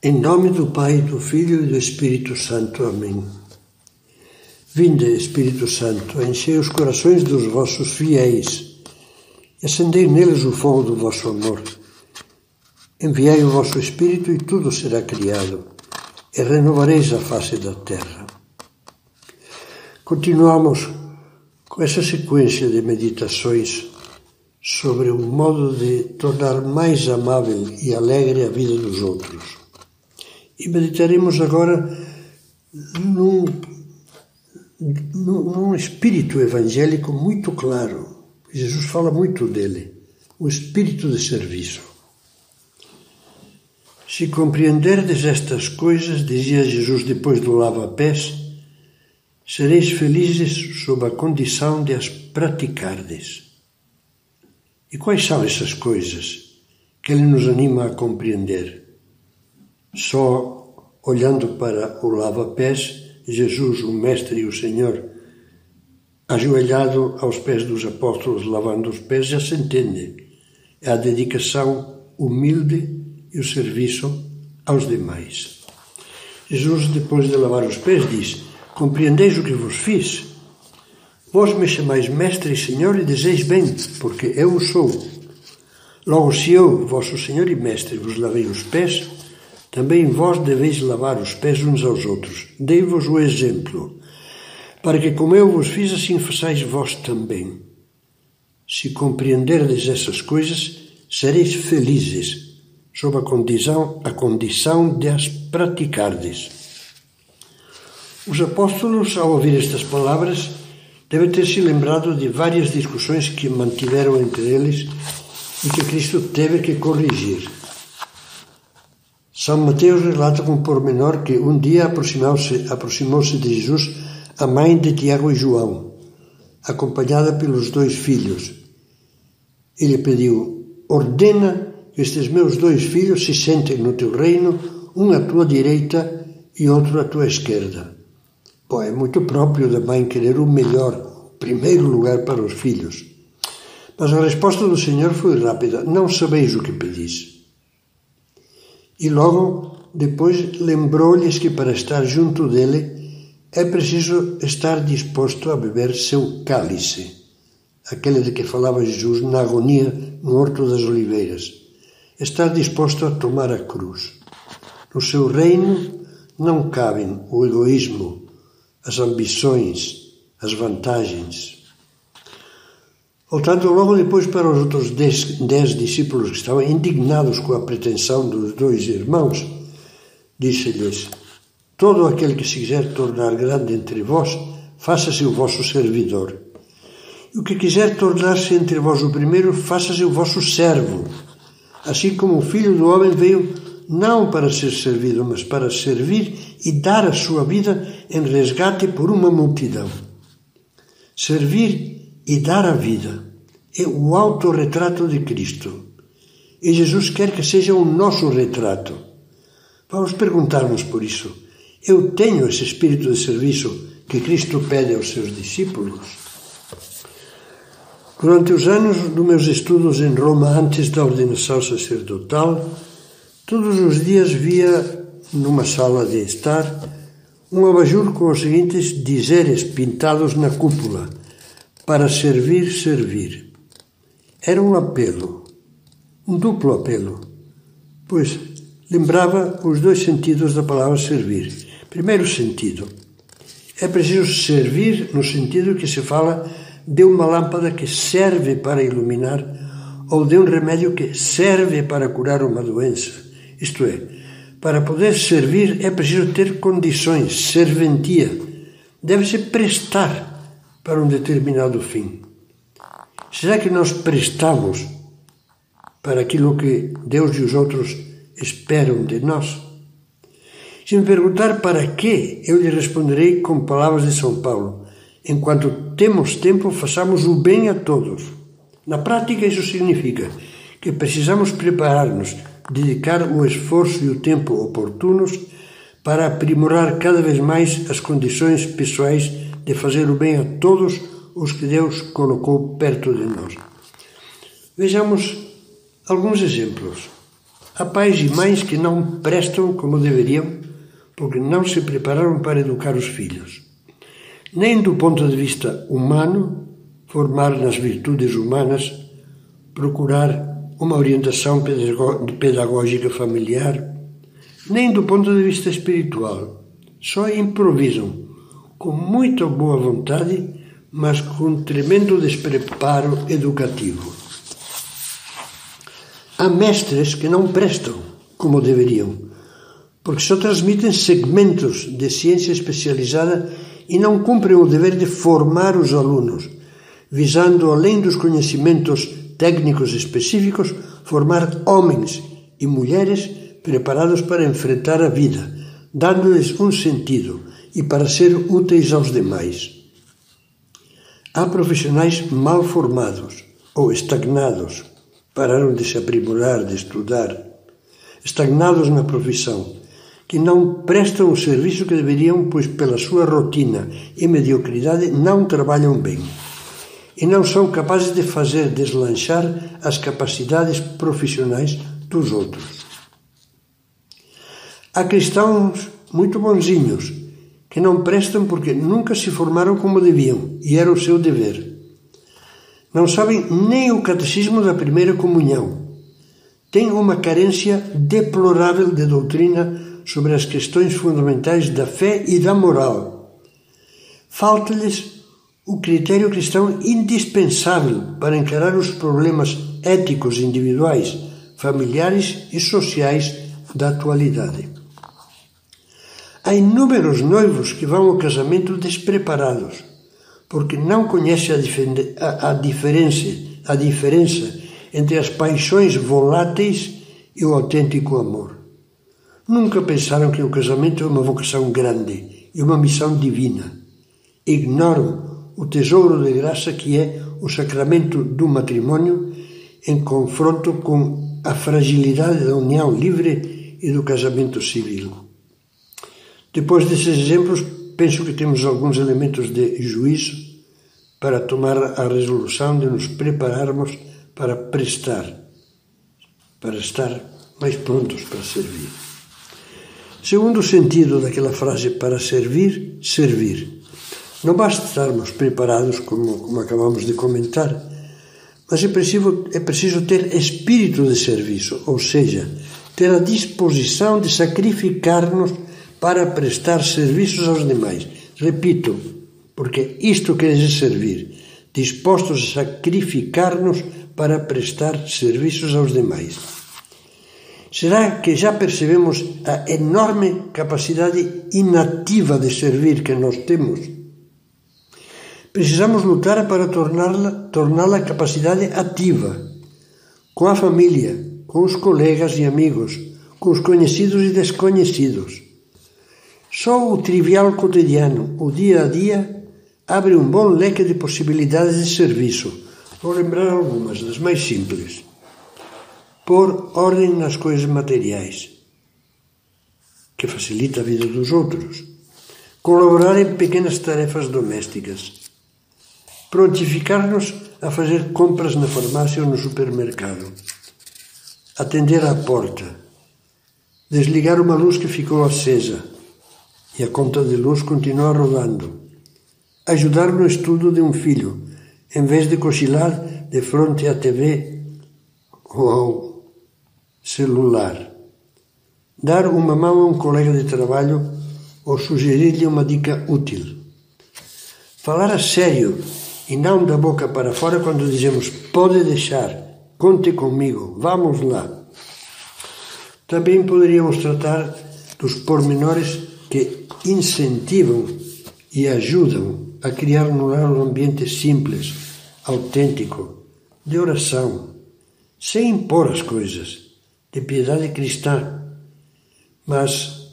Em nome do Pai, do Filho e do Espírito Santo. Amém. Vinde, Espírito Santo, enchei os corações dos vossos fiéis e acendei neles o fogo do vosso amor. Enviai o vosso Espírito e tudo será criado, e renovareis a face da terra. Continuamos com essa sequência de meditações sobre o modo de tornar mais amável e alegre a vida dos outros. E meditaremos agora num, num espírito evangélico muito claro. Jesus fala muito dele, o espírito de serviço. Se compreenderdes estas coisas, dizia Jesus depois do lava-pés, sereis felizes sob a condição de as praticardes. E quais são essas coisas que ele nos anima a compreender? Só olhando para o lava-pés, Jesus, o Mestre e o Senhor, ajoelhado aos pés dos apóstolos, lavando os pés, já se entende. É a dedicação humilde e o serviço aos demais. Jesus, depois de lavar os pés, diz: Compreendeis o que vos fiz? Vós me chamais Mestre e Senhor e dizeis bem, porque eu o sou. Logo, se eu, vosso Senhor e Mestre, vos lavei os pés, também vós deveis lavar os pés uns aos outros. Dei-vos o exemplo, para que, como eu vos fiz, assim façais vós também. Se compreenderdes essas coisas, sereis felizes, sob a condição, a condição de as praticardes. Os apóstolos, ao ouvir estas palavras, devem ter se lembrado de várias discussões que mantiveram entre eles e que Cristo teve que corrigir. São Mateus relata com pormenor que um dia aproximou-se aproximou de Jesus a mãe de Tiago e João, acompanhada pelos dois filhos. Ele pediu: Ordena que estes meus dois filhos se sentem no teu reino, um à tua direita e outro à tua esquerda. Pô, é muito próprio da mãe querer o melhor, o primeiro lugar para os filhos. Mas a resposta do Senhor foi rápida: Não sabeis o que pedis. E logo depois lembrou-lhes que para estar junto dele é preciso estar disposto a beber seu cálice, aquele de que falava Jesus na agonia no Horto das Oliveiras. Estar disposto a tomar a cruz. No seu reino não cabem o egoísmo, as ambições, as vantagens. Voltando logo depois para os outros dez, dez discípulos que estavam indignados com a pretensão dos dois irmãos, disse-lhes: Todo aquele que se quiser tornar grande entre vós, faça-se o vosso servidor. E o que quiser tornar-se entre vós o primeiro, faça-se o vosso servo. Assim como o Filho do Homem veio não para ser servido, mas para servir e dar a sua vida em resgate por uma multidão. Servir e dar a vida. É o autorretrato de Cristo. E Jesus quer que seja o nosso retrato. Vamos perguntar-nos por isso. Eu tenho esse espírito de serviço que Cristo pede aos seus discípulos? Durante os anos dos meus estudos em Roma, antes da ordenação sacerdotal, todos os dias via numa sala de estar um abajur com os seguintes dizeres pintados na cúpula para servir, servir. Era um apelo, um duplo apelo, pois lembrava os dois sentidos da palavra servir. Primeiro sentido, é preciso servir no sentido que se fala de uma lâmpada que serve para iluminar ou de um remédio que serve para curar uma doença. Isto é, para poder servir é preciso ter condições, serventia. Deve-se prestar para um determinado fim. Será que nós prestamos para aquilo que Deus e os outros esperam de nós? Se me perguntar para quê, eu lhe responderei com palavras de São Paulo. Enquanto temos tempo, façamos o bem a todos. Na prática, isso significa que precisamos preparar-nos, dedicar o esforço e o tempo oportunos para aprimorar cada vez mais as condições pessoais de fazer o bem a todos os que Deus colocou perto de nós. Vejamos alguns exemplos. Há pais e mães que não prestam como deveriam porque não se prepararam para educar os filhos. Nem do ponto de vista humano, formar nas virtudes humanas, procurar uma orientação pedagógica familiar, nem do ponto de vista espiritual. Só improvisam, com muita boa vontade, mas com tremendo despreparo educativo. Há mestres que não prestam como deveriam, porque só transmitem segmentos de ciência especializada e não cumprem o dever de formar os alunos, visando, além dos conhecimentos técnicos específicos, formar homens e mulheres preparados para enfrentar a vida, dando-lhes um sentido e para ser úteis aos demais. Há profissionais mal formados ou estagnados pararam de se aprimorar, de estudar, estagnados na profissão, que não prestam o serviço que deveriam, pois pela sua rotina e mediocridade não trabalham bem e não são capazes de fazer deslanchar as capacidades profissionais dos outros. Há cristãos muito bonzinhos que não prestam porque nunca se formaram como deviam e era o seu dever não sabem nem o catecismo da primeira comunhão. Têm uma carência deplorável de doutrina sobre as questões fundamentais da fé e da moral. Falta-lhes o critério cristão indispensável para encarar os problemas éticos individuais, familiares e sociais da atualidade. Há inúmeros noivos que vão ao casamento despreparados porque não conhece a, a, a, diferença, a diferença entre as paixões voláteis e o autêntico amor. Nunca pensaram que o casamento é uma vocação grande e uma missão divina. Ignoram o tesouro de graça que é o sacramento do matrimônio em confronto com a fragilidade da união livre e do casamento civil. Depois desses exemplos, penso que temos alguns elementos de juízo para tomar a resolução de nos prepararmos para prestar, para estar mais prontos para servir. Segundo sentido daquela frase, para servir, servir. Não basta estarmos preparados, como, como acabamos de comentar, mas é preciso, é preciso ter espírito de serviço, ou seja, ter a disposição de sacrificar-nos para prestar serviços aos demais. Repito, porque isto quer dizer servir, dispostos a sacrificar-nos para prestar serviços aos demais. Será que já percebemos a enorme capacidade inativa de servir que nós temos? Precisamos lutar para torná-la torná capacidade ativa, com a família, com os colegas e amigos, com os conhecidos e desconhecidos só o trivial cotidiano, o dia a dia, abre um bom leque de possibilidades de serviço. Vou lembrar algumas, das mais simples. Pôr ordem nas coisas materiais, que facilita a vida dos outros. Colaborar em pequenas tarefas domésticas. Prontificar-nos a fazer compras na farmácia ou no supermercado. Atender à porta. Desligar uma luz que ficou acesa e a conta de luz continua rodando. Ajudar no estudo de um filho, em vez de cochilar de frente à TV ou ao celular. Dar uma mão a um colega de trabalho ou sugerir-lhe uma dica útil. Falar a sério e não da boca para fora quando dizemos pode deixar, conte comigo, vamos lá. Também poderíamos tratar dos pormenores que incentivam e ajudam a criar no lar um ambiente simples, autêntico, de oração, sem impor as coisas, de piedade cristã. Mas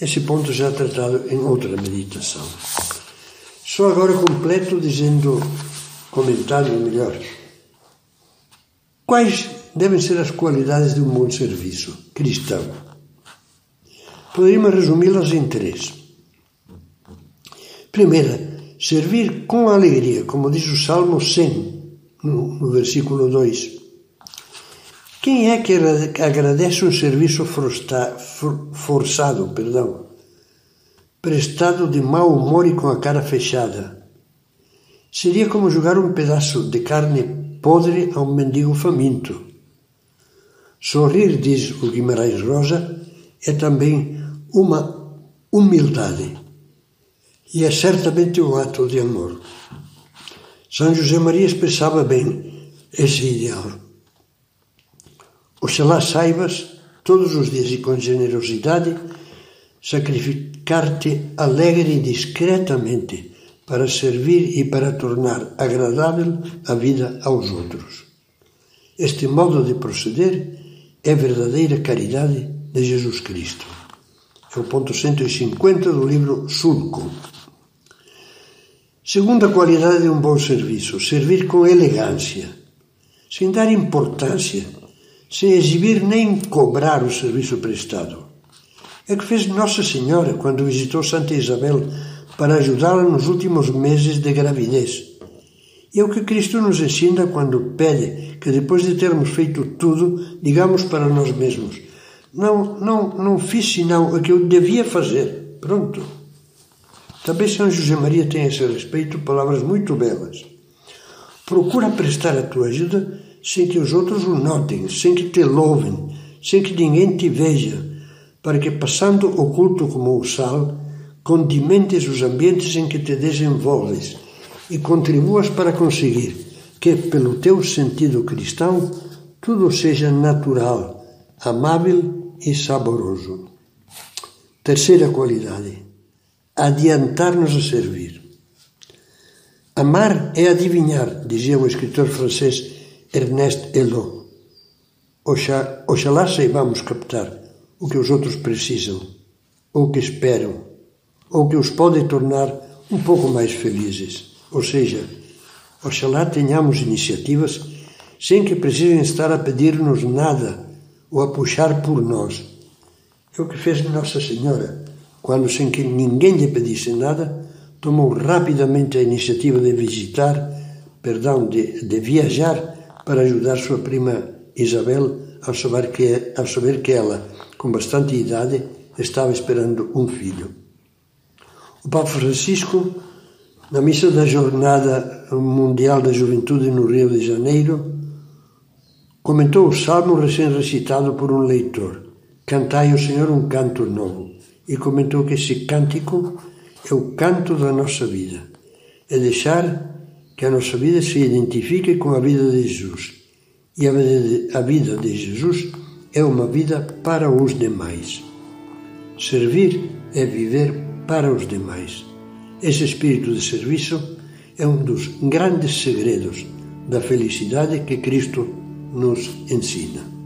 esse ponto já é tratado em outra meditação. Só agora completo dizendo, comentando melhor, quais devem ser as qualidades de um bom serviço cristão? Poderíamos resumi-las em três. Primeira, servir com alegria, como diz o Salmo 100, no, no versículo 2. Quem é que agradece um serviço forçado, perdão, prestado de mau humor e com a cara fechada? Seria como jogar um pedaço de carne podre a um mendigo faminto. Sorrir, diz o Guimarães Rosa, é também uma humildade e é certamente um ato de amor. São José Maria expressava bem esse ideal. Oxalá saibas, todos os dias e com generosidade, sacrificar-te alegre e discretamente para servir e para tornar agradável a vida aos outros. Este modo de proceder é verdadeira caridade de Jesus Cristo. É o ponto 150 do livro Sulco. Segunda qualidade de um bom serviço: servir com elegância, sem dar importância, sem exibir nem cobrar o serviço prestado. É o que fez Nossa Senhora quando visitou Santa Isabel para ajudá-la nos últimos meses de gravidez. E é o que Cristo nos ensina quando pede que depois de termos feito tudo, digamos para nós mesmos: Não, não, não fiz senão o que eu devia fazer. Pronto. Também São José Maria tem a esse respeito palavras muito belas. Procura prestar a tua ajuda sem que os outros o notem, sem que te louvem, sem que ninguém te veja, para que, passando oculto como o sal, condimentes os ambientes em que te desenvolves e contribuas para conseguir que, pelo teu sentido cristão, tudo seja natural, amável e saboroso. Terceira qualidade: adiantar-nos a servir. Amar é adivinhar, dizia o escritor francês Ernest Helot. Oxalá, oxalá saibamos captar o que os outros precisam, ou que esperam, ou que os pode tornar um pouco mais felizes. Ou seja, oxalá tenhamos iniciativas sem que precisem estar a pedir-nos nada ou a puxar por nós. É o que fez Nossa Senhora, quando, sem que ninguém lhe pedisse nada, tomou rapidamente a iniciativa de visitar, perdão, de, de viajar para ajudar sua prima Isabel ao saber, que, saber que ela, com bastante idade, estava esperando um filho. O Papa Francisco na missa da Jornada Mundial da Juventude no Rio de Janeiro, comentou o salmo recém-recitado por um leitor, Cantai ao Senhor um canto novo, e comentou que esse cântico é o canto da nossa vida, é deixar que a nossa vida se identifique com a vida de Jesus. E a vida de Jesus é uma vida para os demais. Servir é viver para os demais. Esse espírito de serviço é um dos grandes segredos da felicidade que Cristo nos ensina.